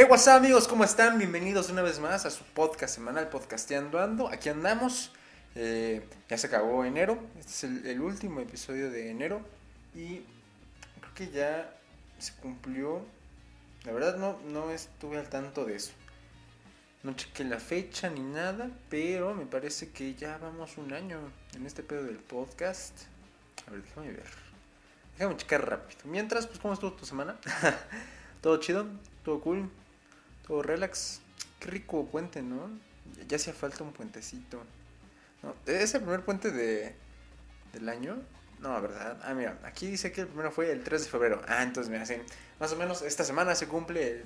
Hey, what's up, amigos, ¿cómo están? Bienvenidos una vez más a su podcast semanal Podcasteando Ando. Aquí andamos. Eh, ya se acabó enero. Este es el, último episodio de enero. Y creo que ya se cumplió. La verdad no, no estuve al tanto de eso. No chequé la fecha ni nada, pero me parece que ya vamos un año en este pedo del podcast. A ver, déjame ver. Déjame checar rápido. Mientras, pues, ¿cómo estuvo tu semana? ¿Todo chido? ¿Todo cool? ¿Todo relax? Qué rico puente, ¿no? Ya hacía falta un puentecito. ¿No? ¿Es el primer puente de, del año? No, ¿verdad? Ah, mira, aquí dice que el primero fue el 3 de febrero. Ah, entonces, mira, sí. Más o menos esta semana se cumple el,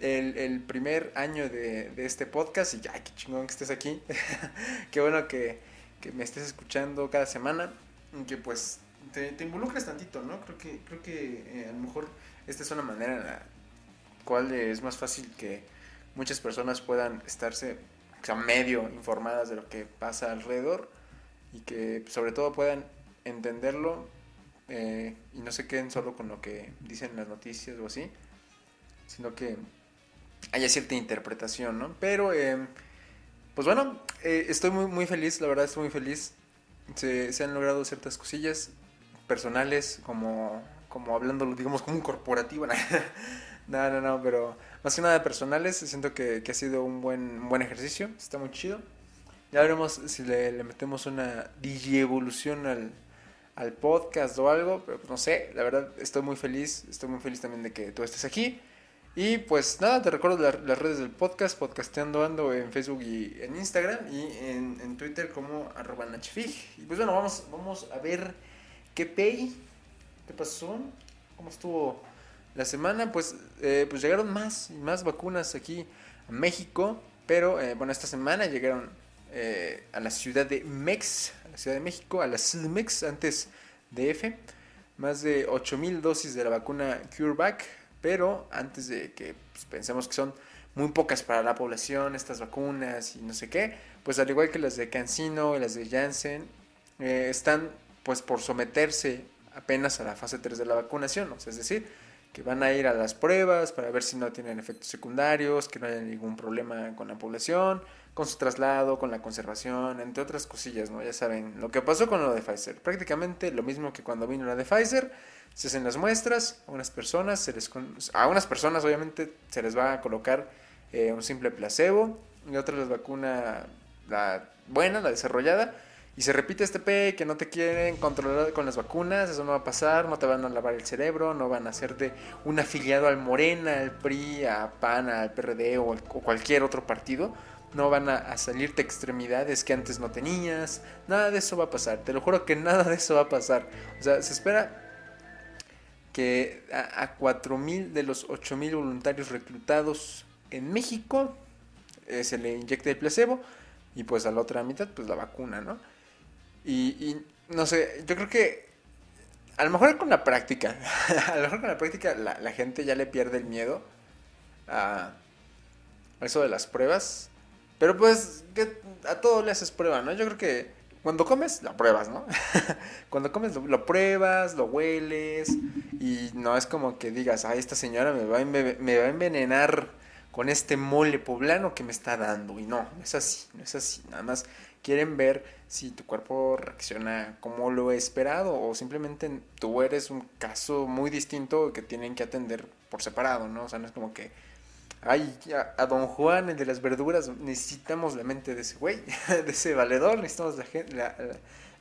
el, el primer año de, de, este podcast. Y ya, qué chingón que estés aquí. qué bueno que, que, me estés escuchando cada semana. Y que pues te, te involucres tantito, ¿no? Creo que, creo que eh, a lo mejor esta es una manera cual es más fácil que muchas personas puedan estarse o sea, medio informadas de lo que pasa alrededor y que sobre todo puedan entenderlo eh, y no se queden solo con lo que dicen las noticias o así, sino que haya cierta interpretación, ¿no? Pero, eh, pues bueno, eh, estoy muy, muy feliz, la verdad estoy muy feliz. Se, se han logrado ciertas cosillas personales, como, como hablándolo, digamos, como un corporativo. no, no, no, pero más que nada personales, siento que, ha sido un buen, buen ejercicio, está muy chido. Ya veremos si le, metemos una digievolución al, al podcast o algo, pero pues no sé, la verdad estoy muy feliz, estoy muy feliz también de que tú estés aquí. Y pues nada, te recuerdo la, las redes del podcast, podcasteando ando en Facebook y en Instagram y en, en Twitter como arroba nachfig. Y pues bueno, vamos, vamos a ver qué pay, qué pasó, cómo estuvo la semana. Pues, eh, pues llegaron más más vacunas aquí a México, pero eh, bueno, esta semana llegaron eh, a la ciudad de Mex, a la Ciudad de México, a la CIDMEX, antes de F, más de 8000 dosis de la vacuna CureVac, pero antes de que pues, pensemos que son muy pocas para la población estas vacunas y no sé qué, pues al igual que las de CanSino y las de Janssen, están pues por someterse apenas a la fase 3 de la vacunación, o sea, es decir, que van a ir a las pruebas para ver si no tienen efectos secundarios, que no haya ningún problema con la población, con su traslado, con la conservación, entre otras cosillas, ¿no? Ya saben, lo que pasó con lo de Pfizer, prácticamente lo mismo que cuando vino la de Pfizer, se hacen las muestras, a unas personas, se les, a unas personas obviamente se les va a colocar eh, un simple placebo, y otras les vacuna la buena, la desarrollada, y se repite este P que no te quieren controlar con las vacunas, eso no va a pasar, no te van a lavar el cerebro, no van a hacerte un afiliado al Morena, al PRI, a PAN, al PRD o, cualquier otro partido, no van a, a, salirte extremidades que antes no tenías, nada de eso va a pasar, te lo juro que nada de eso va a pasar, o sea, se espera que a, a 4.000 de los 8.000 voluntarios reclutados en México eh, se le inyecte el placebo y pues a la otra mitad pues la vacuna, ¿no? Y, no sé, yo creo que a lo mejor con la práctica, a lo mejor con la práctica la, gente ya le pierde el miedo a, eso de las pruebas. Pero pues que a todo le haces prueba, ¿no? Yo creo que cuando comes, lo pruebas, ¿no? cuando comes, lo, lo, pruebas, lo hueles y no es como que digas, ay, esta señora me va, me va a envenenar con este mole poblano que me está dando. Y no, no es así, no es así. Nada más quieren ver si tu cuerpo reacciona como lo esperado o simplemente tú eres un caso muy distinto que tienen que atender por separado, ¿no? O sea, no es como que, ay, a, don Juan, el de las verduras, necesitamos la mente de ese güey, de ese valedor, necesitamos la, la,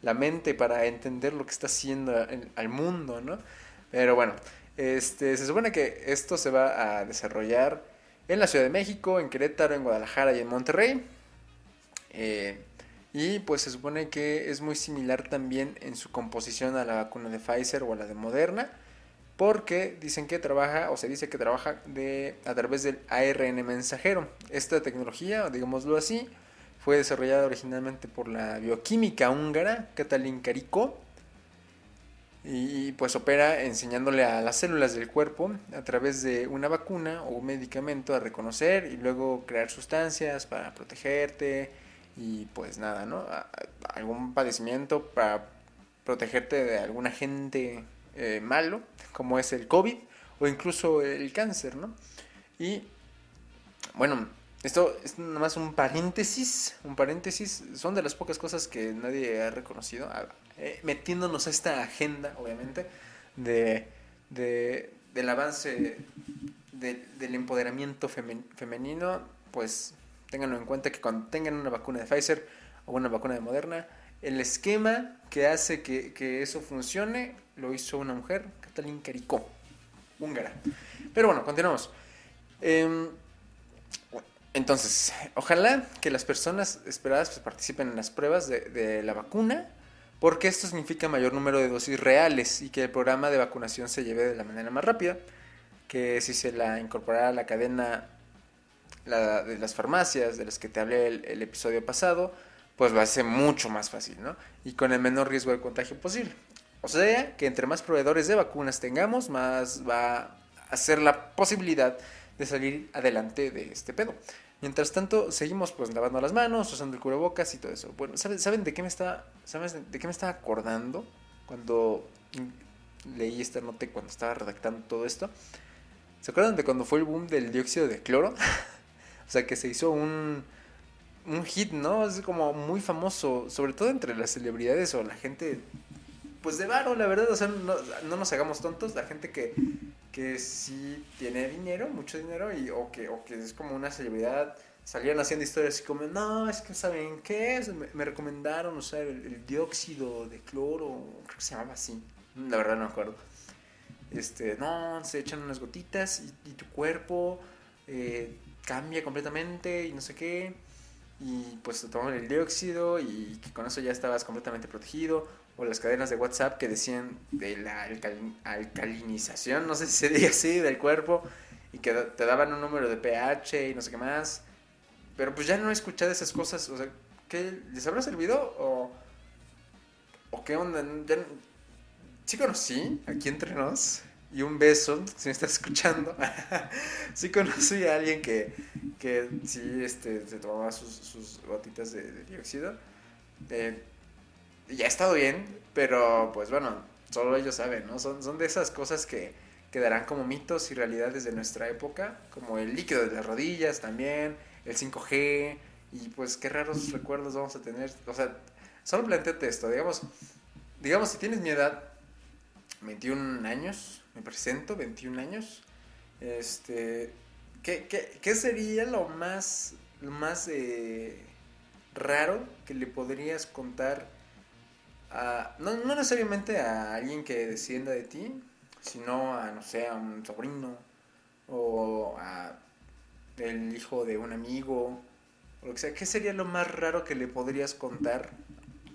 la, mente para entender lo que está haciendo en, al mundo, ¿no? Pero bueno, este, se supone que esto se va a desarrollar en la Ciudad de México, en Querétaro, en Guadalajara y en Monterrey. Eh, y pues se supone que es muy similar también en su composición a la vacuna de Pfizer o a la de Moderna, porque dicen que trabaja o se dice que trabaja a través del ARN mensajero. Esta tecnología, digámoslo así, fue desarrollada originalmente por la bioquímica húngara Katalin Kariko y pues opera enseñándole a las células del cuerpo a través de una vacuna o un medicamento a reconocer y luego crear sustancias para protegerte y pues nada, ¿no? Algún padecimiento para protegerte de algún agente eh, malo, como es el COVID o incluso el cáncer, ¿no? Y bueno, esto es nada más un paréntesis, un paréntesis, son de las pocas cosas que nadie ha reconocido, eh, metiéndonos a esta agenda, obviamente, de, de del avance del empoderamiento femenino, pues ténganlo en cuenta que cuando tengan una vacuna de Pfizer o una vacuna de Moderna, el esquema que hace que, eso funcione lo hizo una mujer, Catalín Caricó, húngara. Pero bueno, continuamos. Em, entonces, ojalá que las personas esperadas pues, participen en las pruebas de, la vacuna, porque esto significa mayor número de dosis reales y que el programa de vacunación se lleve de la manera más rápida, que si se la incorporara a la cadena de las farmacias de las que te hablé el, episodio pasado, pues a ser mucho más fácil, ¿no? Y con el menor riesgo de contagio posible. O sea, que entre más proveedores de vacunas tengamos, más va a ser la posibilidad de salir adelante de este pedo. Mientras tanto, seguimos pues lavando las manos, usando el cubrebocas y todo eso. Bueno, ¿saben, de qué me está, sabes de qué me estaba acordando cuando leí esta nota cuando estaba redactando todo esto? ¿Se acuerdan de cuando fue el boom del dióxido de cloro? o sea, que se hizo un, un hit, ¿no? Es como muy famoso, sobre todo entre las celebridades o la gente, pues de varo, la verdad. O sea, no, no nos hagamos tontos, la gente que, que sí tiene dinero, mucho dinero, y, o, que, o que es como una celebridad, salían haciendo historias así como, no, es que saben qué me, recomendaron usar el, dióxido de cloro, creo que se llamaba así, la verdad no me acuerdo. Este, no, se echan unas gotitas y, tu cuerpo eh, cambia completamente y no sé qué. Y pues te toman el dióxido y que con eso ya estabas completamente protegido o las cadenas de WhatsApp que decían de la alcalinización, no sé si se diga así, del cuerpo, y que te daban un número de pH y no sé qué más. Pero pues ya no he escuchado esas cosas, o sea, ¿qué les habrá servido o, o qué onda? sí conocí, aquí entre nos, y un beso, si me estás escuchando, sí conocí a alguien que, que sí este, se tomaba sus, sus gotitas de, dióxido. Eh, ya ha estado bien, pero pues bueno, solo ellos saben, ¿no? Son, son de esas cosas que quedarán como mitos y realidades de nuestra época, como el líquido de las rodillas también, el 5G, y pues qué raros recuerdos vamos a tener. O sea, solo planteate esto, digamos, digamos si tienes mi edad, 21 años, me presento, 21 años, este, ¿qué, qué, qué sería lo más, lo más eh, raro que le podrías contar no, no necesariamente a alguien que descienda de ti, sino a, no sé, a un sobrino o a el hijo de un amigo, o lo que sea. ¿Qué sería lo más raro que le podrías contar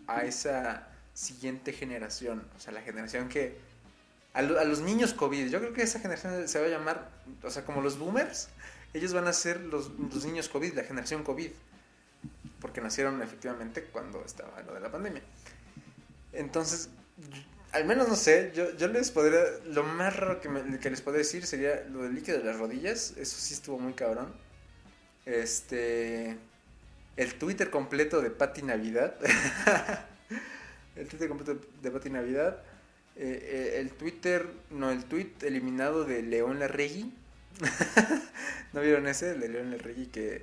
a esa siguiente generación? O sea, la generación que... A, los niños COVID, yo creo que esa generación se va a llamar, o sea, como los boomers, ellos van a ser los, los niños COVID, la generación COVID, porque nacieron efectivamente cuando estaba lo de la pandemia. Entonces, al menos no sé, yo, yo les podría, lo más raro que, que les podría decir sería lo del líquido de las rodillas, eso sí estuvo muy cabrón. Este, el Twitter completo de Pati Navidad. el Twitter completo de Pati Navidad. Eh, eh, el Twitter, no, el tweet eliminado de León Larregui. ¿No vieron ese? De León Larregui que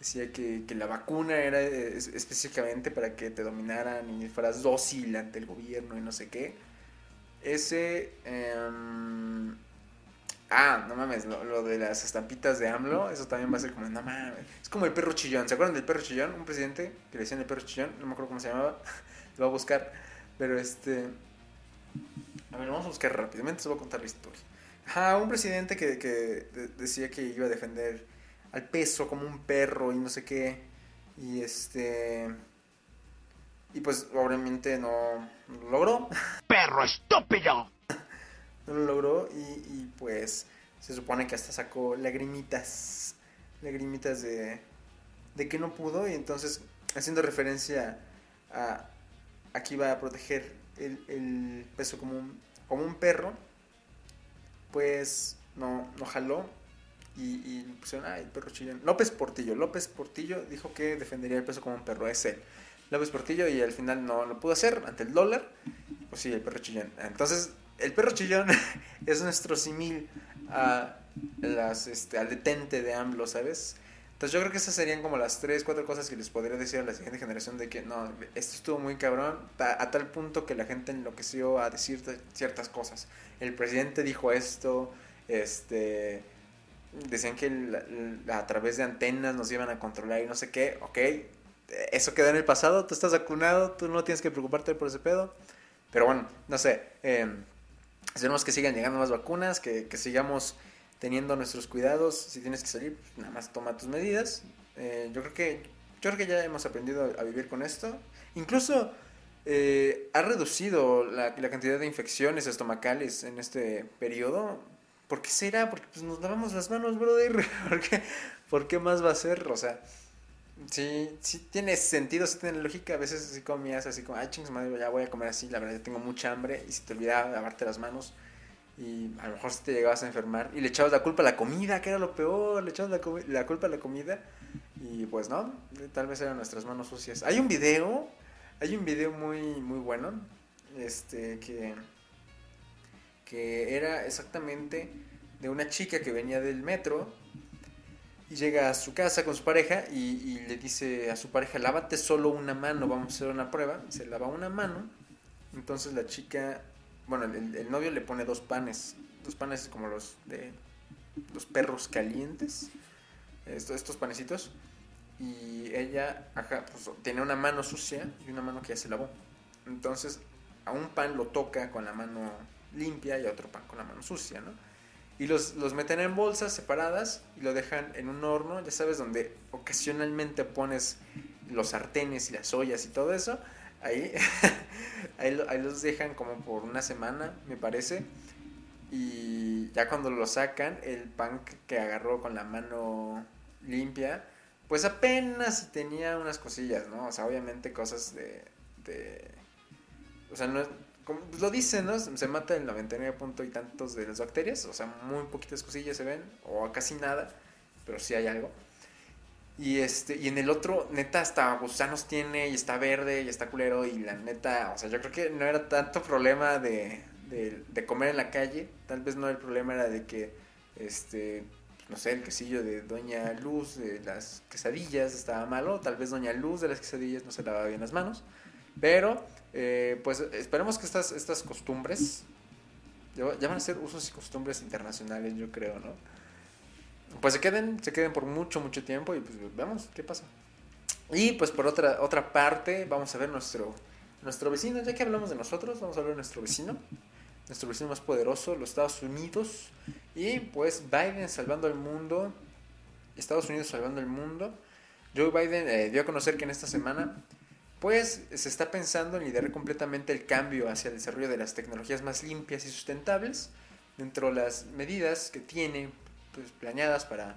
decía que, la vacuna era específicamente para que te dominaran y fueras dócil ante el gobierno y no sé qué. Ese... Em, ah, no mames, lo, de las estampitas de AMLO, eso también va a ser como, no mames. Es como el perro chillón, ¿se acuerdan del perro chillón? Un presidente que le decían el perro chillón, no me acuerdo cómo se llamaba, lo voy a buscar. Pero este... A ver, vamos a buscar rápidamente, se voy a contar la historia. Ah, un presidente que, que decía que iba a defender al peso como un perro y no sé qué. Y este. Y pues obviamente no, lo logró. ¡Perro estúpido! no lo logró y, y, pues se supone que hasta sacó lagrimitas. Lagrimitas de, de que no pudo y entonces haciendo referencia a, aquí va a proteger el, peso como un, como un perro. Pues no, no jaló y, y pusieron, ah, el perro chillón. López Portillo. López Portillo dijo que defendería el peso como un perro. Es él. López Portillo y al final no lo pudo hacer ante el dólar. Pues sí, el perro chillón. Entonces, el perro chillón es nuestro simil a las, este, al detente de AMLO, ¿sabes? Entonces yo creo que esas serían como las tres, cuatro cosas que les podría decir a la siguiente generación de que no, esto estuvo muy cabrón, a, tal punto que la gente enloqueció a decir ciertas cosas. El presidente dijo esto, este, decían que a través de antenas nos iban a controlar y no sé qué, ok, eso queda en el pasado, tú estás vacunado, tú no tienes que preocuparte por ese pedo. Pero bueno, no sé, eh, esperemos que sigan llegando más vacunas, que, que sigamos teniendo nuestros cuidados. Si tienes que salir, pues, nada más toma tus medidas. Eh, yo creo que yo creo que ya hemos aprendido a vivir con esto. Incluso eh, ha reducido la, cantidad de infecciones estomacales en este periodo. ¿Por qué será? Porque pues, nos lavamos las manos, brother. ¿Por qué, ¿Por qué más va a ser? O sea, sí, sí tiene sentido, sí tiene lógica. A veces así comías así como, ay, chingos, madre, ya voy a comer así. La verdad, ya tengo mucha hambre. Y si te olvidaba lavarte las manos y a lo mejor si te llegabas a enfermar y le echabas la culpa a la comida, que era lo peor, le echabas la, culpa a la comida y pues no, tal vez eran nuestras manos sucias. Hay un video, hay un video muy muy bueno, este que que era exactamente de una chica que venía del metro y llega a su casa con su pareja y le dice a su pareja, lávate solo una mano, vamos a hacer una prueba, se lava una mano, entonces la chica bueno, el, novio le pone dos panes, dos panes como los de los perros calientes, estos, estos panecitos, y ella ajá, pues, tiene una mano sucia y una mano que ya se lavó. Entonces, a un pan lo toca con la mano limpia y a otro pan con la mano sucia, ¿no? Y los, los meten en bolsas separadas y lo dejan en un horno, ya sabes, donde ocasionalmente pones los sartenes y las ollas y todo eso ahí, ahí, los dejan como por una semana, me parece. Y ya cuando lo sacan, el pan que agarró con la mano limpia, pues apenas tenía unas cosillas, ¿no? O sea, obviamente cosas de... o sea, no, como lo dicen, ¿no? Se mata el 99 punto y tantos de las bacterias, o sea, muy poquitas cosillas se ven, o casi nada, pero sí hay algo. Y, este, y en el otro, neta, hasta gusanos tiene y está verde y está culero. Y la neta, o sea, yo creo que no era tanto problema de, de, comer en la calle. Tal vez no el problema era de que, este, no sé, el quesillo de Doña Luz de las quesadillas estaba malo. Tal vez Doña Luz de las quesadillas no se lavaba bien las manos. Pero, eh, pues esperemos que estas, estas costumbres ya van a ser usos y costumbres internacionales, yo creo, ¿no? Pues se queden, se queden por mucho, mucho tiempo y pues vemos qué pasa. Y pues por otra, otra parte, vamos a ver nuestro, nuestro vecino, ya que hablamos de nosotros, vamos a ver nuestro vecino, nuestro vecino más poderoso, los Estados Unidos. Y pues Biden salvando el mundo, Estados Unidos salvando el mundo. Joe Biden eh, dio a conocer que en esta semana pues se está pensando en liderar completamente el cambio hacia el desarrollo de las tecnologías más limpias y sustentables. Dentro de las medidas que tiene pues, planeadas para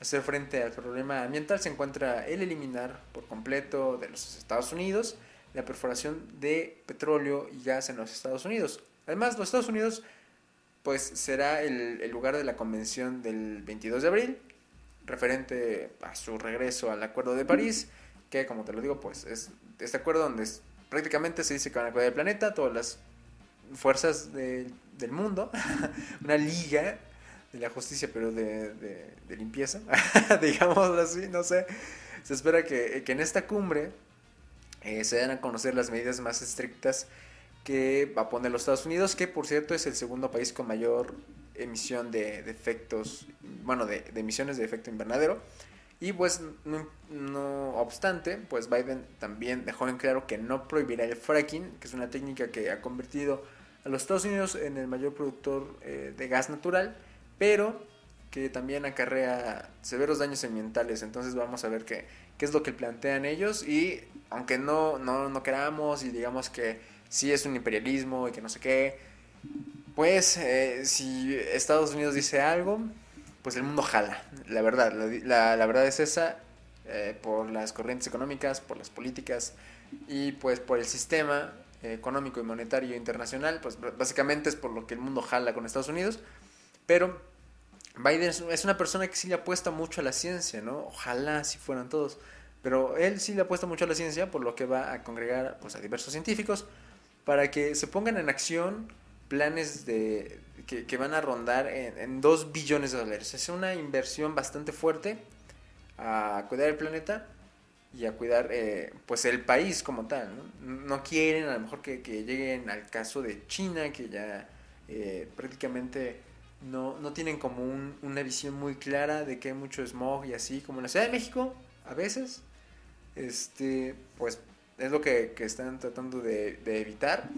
hacer frente al problema ambiental se encuentra el eliminar por completo de los Estados Unidos la perforación de petróleo y gas en los Estados Unidos. Además, los Estados Unidos pues será el, lugar de la convención del 22 de abril, referente a su regreso al Acuerdo de París, que como te lo digo, pues es este acuerdo donde prácticamente se dice que van a cuidar el planeta, todas las fuerzas de, del mundo, una liga de la justicia, pero de, de, limpieza, digámoslo así, no sé. Se espera que, que en esta cumbre eh, se den a conocer las medidas más estrictas que va a poner los Estados Unidos, que por cierto es el segundo país con mayor emisión de, de efectos, bueno, de, emisiones de efecto invernadero. Y pues, no, no, obstante, pues Biden también dejó en claro que no prohibirá el fracking, que es una técnica que ha convertido a los Estados Unidos en el mayor productor eh, de gas natural pero que también acarrea severos daños ambientales. Entonces vamos a ver qué, qué es lo que plantean ellos y aunque no, no, no queramos y digamos que sí es un imperialismo y que no sé qué, pues eh, si Estados Unidos dice algo, pues el mundo jala. La verdad, la, la, verdad es esa, eh, por las corrientes económicas, por las políticas y pues por el sistema económico y monetario internacional, pues básicamente es por lo que el mundo jala con Estados Unidos. Pero Biden es una persona que sí le apuesta mucho a la ciencia, ¿no? Ojalá si fueran todos. Pero él sí le apuesta mucho a la ciencia, por lo que va a congregar pues, a diversos científicos para que se pongan en acción planes de, que, van a rondar en, 2 billones de dólares. Es una inversión bastante fuerte a cuidar el planeta y a cuidar eh, pues el país como tal. ¿no? quieren a lo mejor que, que, lleguen al caso de China, que ya eh, prácticamente no, no tienen como un, una visión muy clara de que hay mucho smog y así, como en la Ciudad de México, a veces, este, pues es lo que, que están tratando de, de, evitar.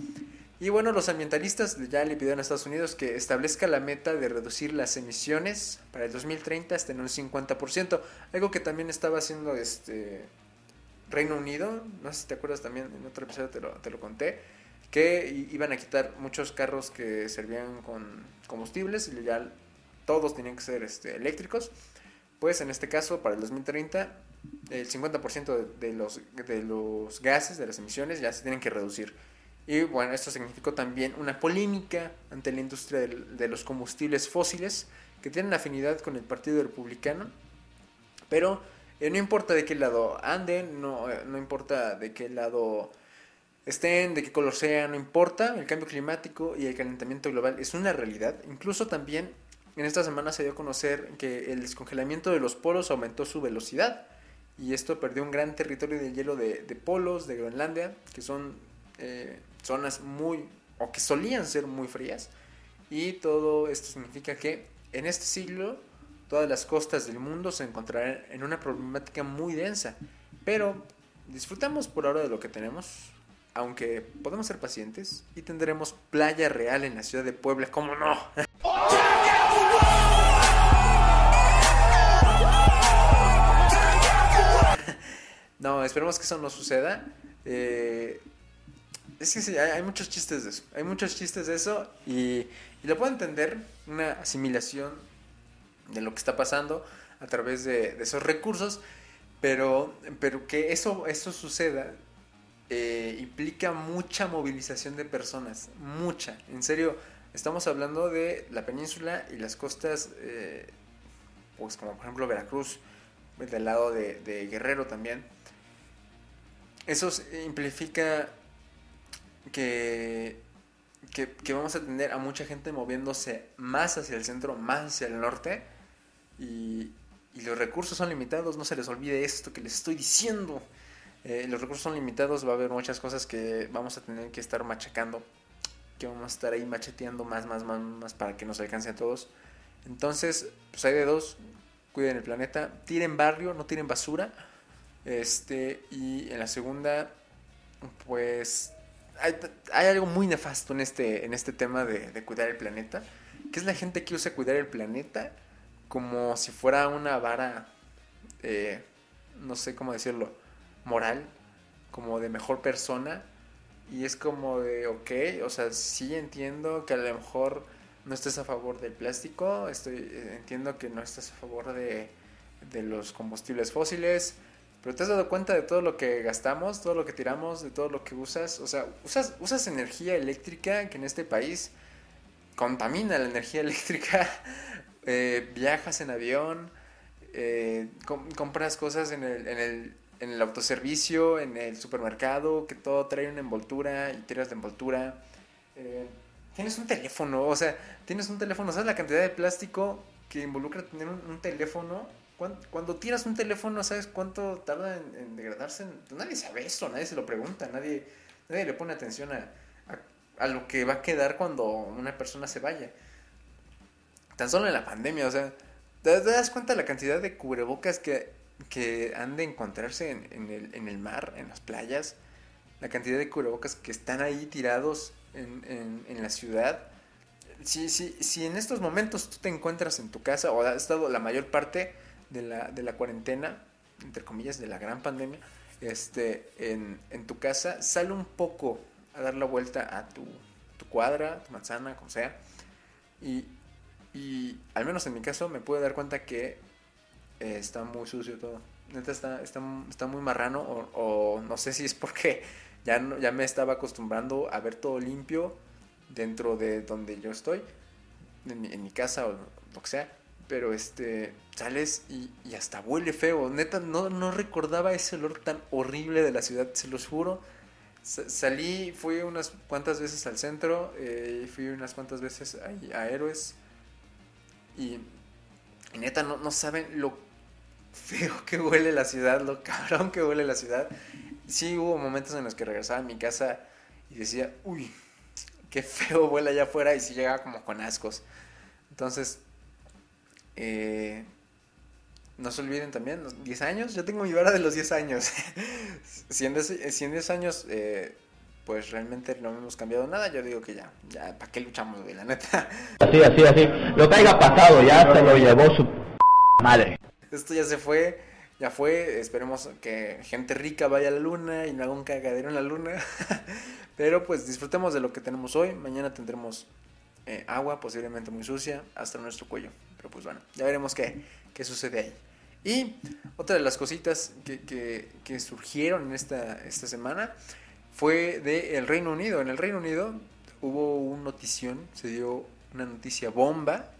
Y bueno, los ambientalistas ya le pidieron a Estados Unidos que establezca la meta de reducir las emisiones para el 2030 hasta en un 50%, algo que también estaba haciendo este Reino Unido, no sé si te acuerdas también, en otro episodio te lo, te lo conté, que iban a quitar muchos carros que servían con combustibles y ya todos tenían que ser este, eléctricos. Pues en este caso, para el 2030, el 50% de los, de los gases, de las emisiones, ya se tienen que reducir. Y bueno, esto significó también una polémica ante la industria de, los combustibles fósiles, que tienen afinidad con el Partido Republicano. Pero eh, no importa de qué lado anden, no, eh, no importa de qué lado estén, de qué color sean, no importa, el cambio climático y el calentamiento global es una realidad. Incluso también en esta semana se dio a conocer que el descongelamiento de los polos aumentó su velocidad y esto perdió un gran territorio de hielo de, polos de Groenlandia, que son eh, zonas muy, o que solían ser muy frías. Y todo esto significa que en este siglo todas las costas del mundo se encontrarán en una problemática muy densa. Pero disfrutamos por ahora de lo que tenemos, aunque podemos ser pacientes y tendremos playa real en la ciudad de Puebla, ¿cómo no? no, esperemos que eso no suceda. Eh, es que sí, hay, muchos chistes de eso. Hay muchos chistes de eso y, y, lo puedo entender, una asimilación de lo que está pasando a través de, de esos recursos, pero, pero que eso, eso suceda eh, implica mucha movilización de personas, mucha, en serio, estamos hablando de la península y las costas, eh, pues como por ejemplo Veracruz, del lado de, Guerrero también. Eso implica que, que, vamos a tener a mucha gente moviéndose más hacia el centro, más hacia el norte, y los recursos son limitados, no se les olvide esto que les estoy diciendo. Eh, los recursos son limitados, va a haber muchas cosas que vamos a tener que estar machacando, que vamos a estar ahí macheteando más, más, más, más para que nos alcance a todos. Entonces, pues hay de dos, cuiden el planeta, tiren barrio, no tiren basura. Este, y en la segunda, pues hay, algo muy nefasto en este, en este tema de, de, cuidar el planeta, que es la gente que usa cuidar el planeta como si fuera una vara, eh, no sé cómo decirlo, moral, como de mejor persona. Y es como de, ok, o sea, sí entiendo que a lo mejor no estés a favor del plástico, estoy, eh, entiendo que no estás a favor de, de los combustibles fósiles, pero te has dado cuenta de todo lo que gastamos, todo lo que tiramos, de todo lo que usas. O sea, usas, usas energía eléctrica que en este país contamina la energía eléctrica. eh, viajas en avión, eh, com compras cosas en el, en el en el autoservicio, en el supermercado, que todo trae una envoltura y tiras la envoltura. Eh, tienes un teléfono, o sea, tienes un teléfono, ¿sabes la cantidad de plástico que involucra tener un, teléfono? Cuando, cuando, tiras un teléfono, ¿sabes cuánto tarda en, en, degradarse? Nadie sabe eso, nadie se lo pregunta, nadie, nadie le pone atención a, a, a lo que va a quedar cuando una persona se vaya. Tan solo en la pandemia, o sea, ¿te, das cuenta la cantidad de cubrebocas que que han de encontrarse en, el, en el mar, en las playas, la cantidad de cubrebocas que están ahí tirados en, en, la ciudad. Si, si, si, en estos momentos tú te encuentras en tu casa o has estado la mayor parte de la, de la cuarentena, entre comillas, de la gran pandemia, este, en, en tu casa, sale un poco a dar la vuelta a tu, tu cuadra, tu manzana, como sea. Y, y al menos en mi caso me puedo dar cuenta que eh, está muy sucio todo. Neta está, está, está muy marrano o, no sé si es porque ya, ya me estaba acostumbrando a ver todo limpio dentro de donde yo estoy, en mi, casa o lo que sea. Pero este, sales y, y, hasta huele feo. Neta, no, no recordaba ese olor tan horrible de la ciudad, se los juro. Salí, fui unas cuantas veces al centro, eh, fui unas cuantas veces a, a Héroes. Y, y neta, no, no saben lo feo que huele la ciudad, lo cabrón que huele la ciudad. Sí hubo momentos en los que regresaba a mi casa y decía, uy, qué feo huele allá afuera y sí llegaba como con ascos. Entonces, eh, no se olviden también, los 10 años, yo tengo mi vara de los 10 años. si, en 10, años, eh, pues realmente no hemos cambiado nada, yo digo que ya, ya, ¿para qué luchamos, güey? La neta. Así, así, así. Lo que haya pasado ya se lo llevó su madre. Esto ya se fue, ya fue. Esperemos que gente rica vaya a la luna y no haga un cagadero en la luna. Pero pues disfrutemos de lo que tenemos hoy. Mañana tendremos eh, agua, posiblemente muy sucia, hasta nuestro cuello. Pero pues bueno, ya veremos qué, qué sucede ahí. Y otra de las cositas que, que, surgieron en esta, esta semana fue del Reino Unido. En el Reino Unido hubo una notición, se dio una noticia bomba.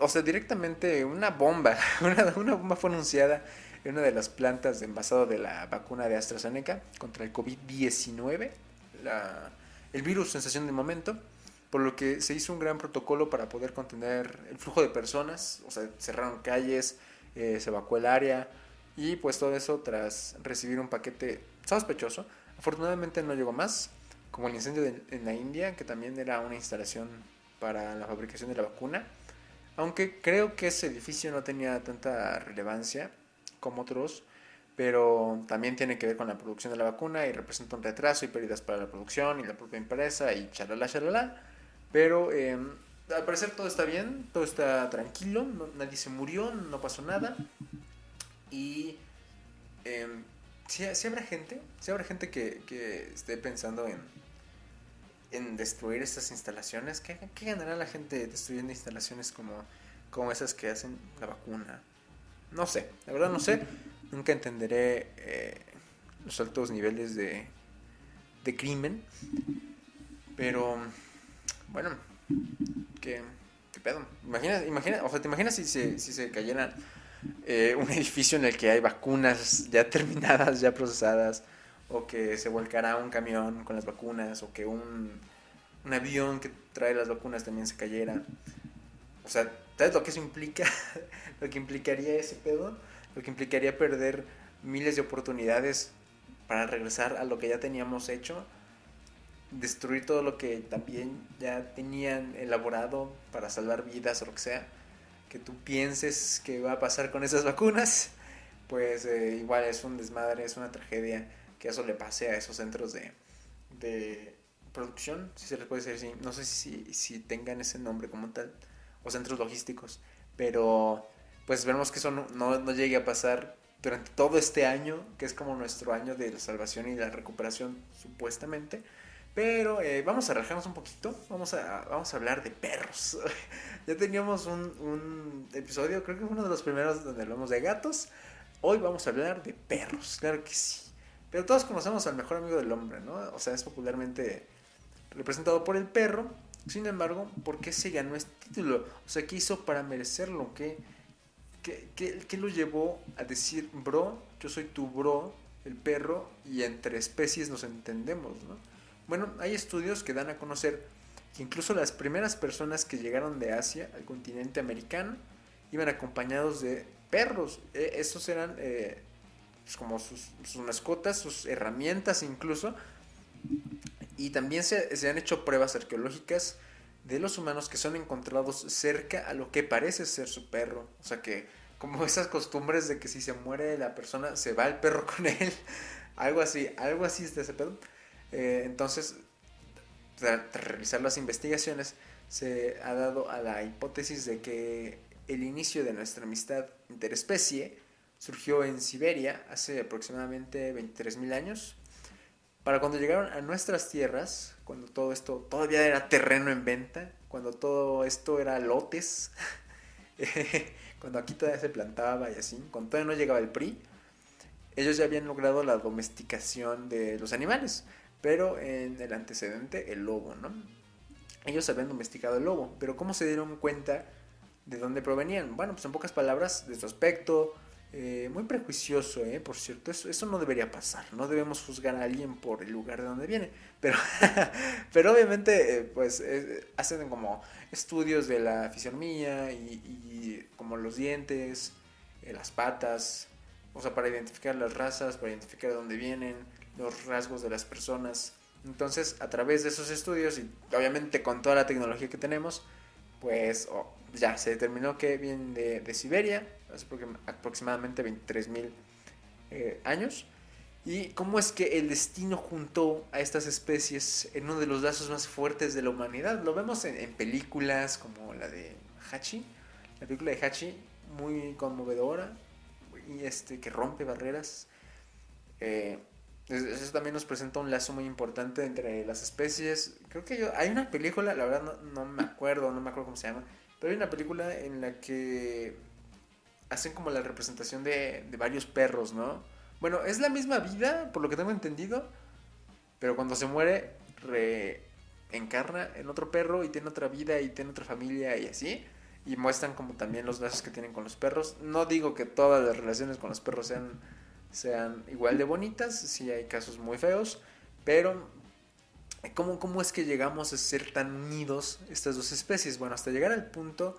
O sea, directamente una bomba. Una, una bomba fue anunciada en una de las plantas de envasado de la vacuna de AstraZeneca contra el COVID-19, el virus sensación de momento por lo que se hizo un gran protocolo para poder contener el flujo de personas, o sea, cerraron calles, eh, se evacuó el área y pues todo eso tras recibir un paquete sospechoso. Afortunadamente no llegó más, como el incendio en la India, que también era una instalación para la fabricación de la vacuna, aunque creo que ese edificio no tenía tanta relevancia como otros, pero también tiene que ver con la producción de la vacuna y representa un retraso y pérdidas para la producción y la propia empresa y chalala, chalala. Pero em, al parecer todo está bien, todo está tranquilo, nadie se murió, no pasó nada. Y eh, si, habrá gente, si habrá gente que, que esté pensando en, en destruir estas instalaciones. ¿Qué, ¿Qué, ganará la gente destruyendo instalaciones como, como esas que hacen la vacuna? No sé, la verdad no sé. Nunca entenderé eh, los altos niveles de, de crimen. Pero bueno, ¿qué, qué pedo? Imagina, imagina, o sea, ¿te imaginas si se, si se cayera eh, un edificio en el que hay vacunas ya terminadas, ya procesadas, o que se volcara un camión con las vacunas, o que un, un avión que trae las vacunas también se cayera? O sea, ¿sabes lo que eso implica? lo que implicaría ese pedo, lo que implicaría perder miles de oportunidades para regresar a lo que ya teníamos hecho destruir todo lo que también ya tenían elaborado para salvar vidas o lo que sea, que tú pienses que va a pasar con esas vacunas, pues eh, igual es un desmadre, es una tragedia que eso le pase a esos centros de, producción, si se les puede decir así, no sé si, tengan ese nombre como tal, o centros logísticos, pero pues veremos que eso no, llegue a pasar durante todo este año, que es como nuestro año de la salvación y la recuperación supuestamente, pero eh, vamos a relajarnos un poquito, vamos a, hablar de perros. ya teníamos un, episodio, creo que fue uno de los primeros donde hablamos de gatos. Hoy vamos a hablar de perros, claro que sí. Pero todos conocemos al mejor amigo del hombre, ¿no? O sea, es popularmente representado por el perro. Sin embargo, ¿por qué se ganó este título? O sea, ¿qué hizo para merecerlo? ¿Qué, qué, qué, qué lo llevó a decir, bro, yo soy tu bro, el perro, y entre especies nos entendemos, ¿no? Bueno, hay estudios que dan a conocer que incluso las primeras personas que llegaron de Asia al continente americano iban acompañados de perros. E, estos eran eh, pues, como sus, mascotas, sus herramientas incluso. Y también se, se han hecho pruebas arqueológicas de los humanos que son encontrados cerca a lo que parece ser su perro. O sea que como esas costumbres de que si se muere la persona se va el perro con él. algo así, algo así es de ese pedo. Eh, entonces, tras realizar las investigaciones, se ha dado a la hipótesis de que el inicio de nuestra amistad interespecie surgió en Siberia hace aproximadamente 23.000 años. Para cuando llegaron a nuestras tierras, cuando todo esto todavía era terreno en venta, cuando todo esto era lotes, cuando aquí todavía se plantaba y así, cuando todavía no llegaba el PRI, ellos ya habían logrado la domesticación de los animales pero en el antecedente el lobo, ¿no? Ellos habían domesticado el lobo, pero ¿cómo se dieron cuenta de dónde provenían? Bueno, pues en pocas palabras, de su aspecto, eh, muy prejuicioso, ¿eh? por cierto, eso, eso, no debería pasar, no debemos juzgar a alguien por el lugar de donde viene, pero, pero obviamente, eh, pues, eh, hacen como estudios de la fisionomía y, y como los dientes, eh, las patas, o sea, para identificar las razas, para identificar de dónde vienen, los rasgos de las personas. Entonces, a través de esos estudios y obviamente con toda la tecnología que tenemos, pues oh, ya se determinó que vienen de, de Siberia, hace aproximadamente 23 mil eh, años. Y cómo es que el destino juntó a estas especies en uno de los lazos más fuertes de la humanidad. Lo vemos en, en películas como la de Hachi, la película de Hachi, muy conmovedora y este que rompe barreras. Eh, eso también nos presenta un lazo muy importante entre las especies. Creo que yo, hay una película, la verdad no, no me acuerdo, no me acuerdo cómo se llama, pero hay una película en la que hacen como la representación de, de varios perros, ¿no? Bueno, es la misma vida, por lo que tengo entendido, pero cuando se muere, reencarna en otro perro y tiene otra vida y tiene otra familia y así. Y muestran como también los lazos que tienen con los perros. No digo que todas las relaciones con los perros sean, sean igual de bonitas, sí hay casos muy feos, pero ¿cómo, ¿cómo es que llegamos a ser tan unidos estas dos especies? Bueno, hasta llegar al punto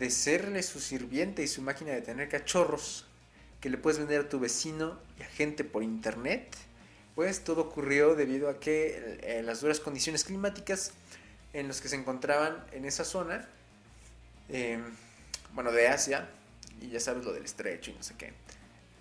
de serle su sirviente y su máquina de tener cachorros que le puedes vender a tu vecino y a gente por internet, pues todo ocurrió debido a que eh, las duras condiciones climáticas en las que se encontraban en esa zona, em, bueno, de Asia, y ya sabes lo del estrecho y no sé qué,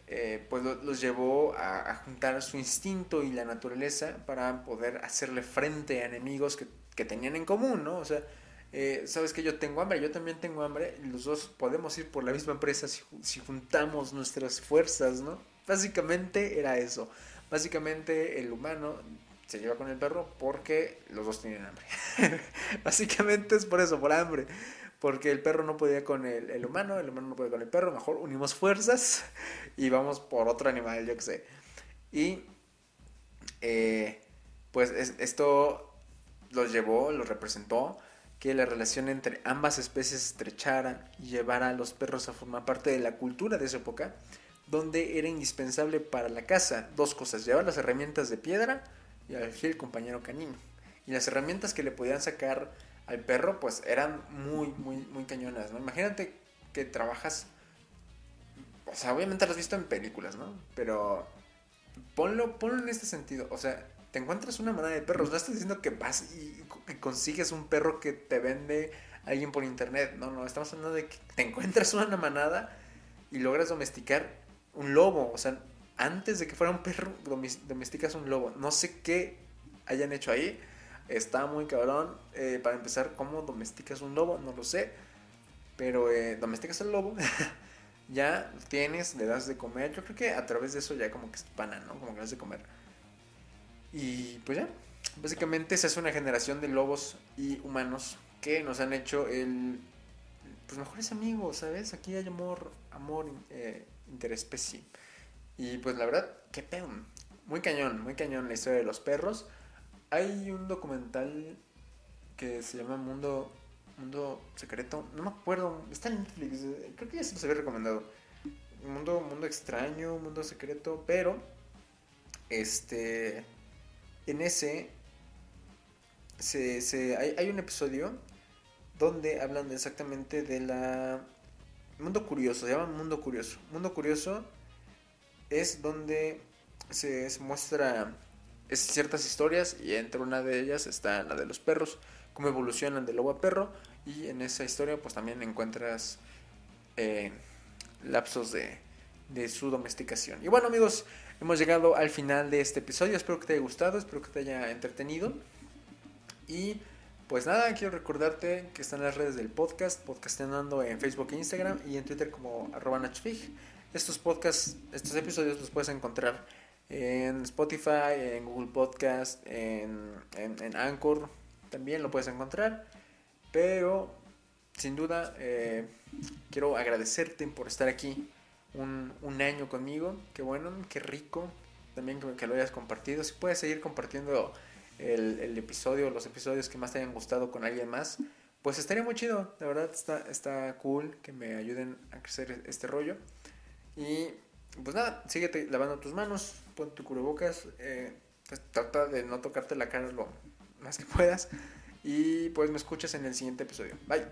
eh, pues los llevó a, a, juntar su instinto y la naturaleza para poder hacerle frente a enemigos que, que tenían en común, ¿no? O sea, eh, sabes que yo tengo hambre, yo también tengo hambre, los dos podemos ir por la misma empresa si, juntamos nuestras fuerzas, ¿no? Básicamente era eso. Básicamente el humano se lleva con el perro porque los dos tienen hambre. Básicamente es por eso, por hambre. Porque el perro no podía con el, humano, el humano no puede con el perro, mejor unimos fuerzas y vamos por otro animal, yo que sé. Y eh, pues es, esto los llevó, los representó que la relación entre ambas especies estrechara y llevara a los perros a formar parte de la cultura de esa época, donde era indispensable para la caza dos cosas, llevar las herramientas de piedra y fiel compañero canino. Y las herramientas que le podían sacar al perro, pues eran muy, muy, muy cañonas, ¿no? Imagínate que trabajas, o sea, obviamente lo has visto en películas, ¿no? Pero ponlo, ponlo en este sentido, o sea, te encuentras una manada de perros. No estás diciendo que vas y, consigues un perro que te vende alguien por internet. No, no, estamos hablando de que te encuentras una manada y logras domesticar un lobo. O sea, antes de que fuera un perro, domesticas un lobo. No sé qué hayan hecho ahí. Está muy cabrón. Eh, para empezar, ¿cómo domesticas un lobo? No lo sé. Pero eh, domesticas el lobo. ya tienes, le das de comer. Yo creo que a través de eso ya como que es pana, ¿no? Como que le das de comer. Y pues ya, básicamente esa es una generación de lobos y humanos que nos han hecho el pues mejores amigos, ¿sabes? Aquí hay amor, amor eh, interespecie. Y pues la verdad, qué pedo. Muy cañón, muy cañón la historia de los perros. Hay un documental que se llama Mundo Mundo Secreto. No me acuerdo, está en Netflix. Creo que ya se los había recomendado. Mundo, mundo extraño, mundo secreto, pero este en ese se, se, hay, hay, un episodio donde hablan exactamente de la... Mundo Curioso, se llama Mundo Curioso. Mundo Curioso es donde se, muestra es ciertas historias y entre una de ellas está la de los perros, cómo evolucionan de lobo a perro y en esa historia pues también encuentras eh, lapsos de, de su domesticación. Y bueno amigos, Hemos llegado al final de este episodio. Espero que te haya gustado, espero que te haya entretenido. Y pues nada, quiero recordarte que están las redes del podcast, podcastando en Facebook e Instagram y en Twitter como arroba nachfig. Estos podcasts, estos episodios los puedes encontrar en Spotify, en Google Podcast, en, en, en Anchor, también lo puedes encontrar. Pero sin duda eh, quiero agradecerte por estar aquí un, año conmigo. Qué bueno, qué rico. También que, lo hayas compartido. Si puedes seguir compartiendo el, el, episodio, los episodios que más te hayan gustado con alguien más, pues estaría muy chido. La verdad está, está cool que me ayuden a crecer este rollo. Y pues nada, síguete lavando tus manos, pon tu cubrebocas, eh, pues trata de no tocarte la cara lo más que puedas. Y pues me escuchas en el siguiente episodio. Bye.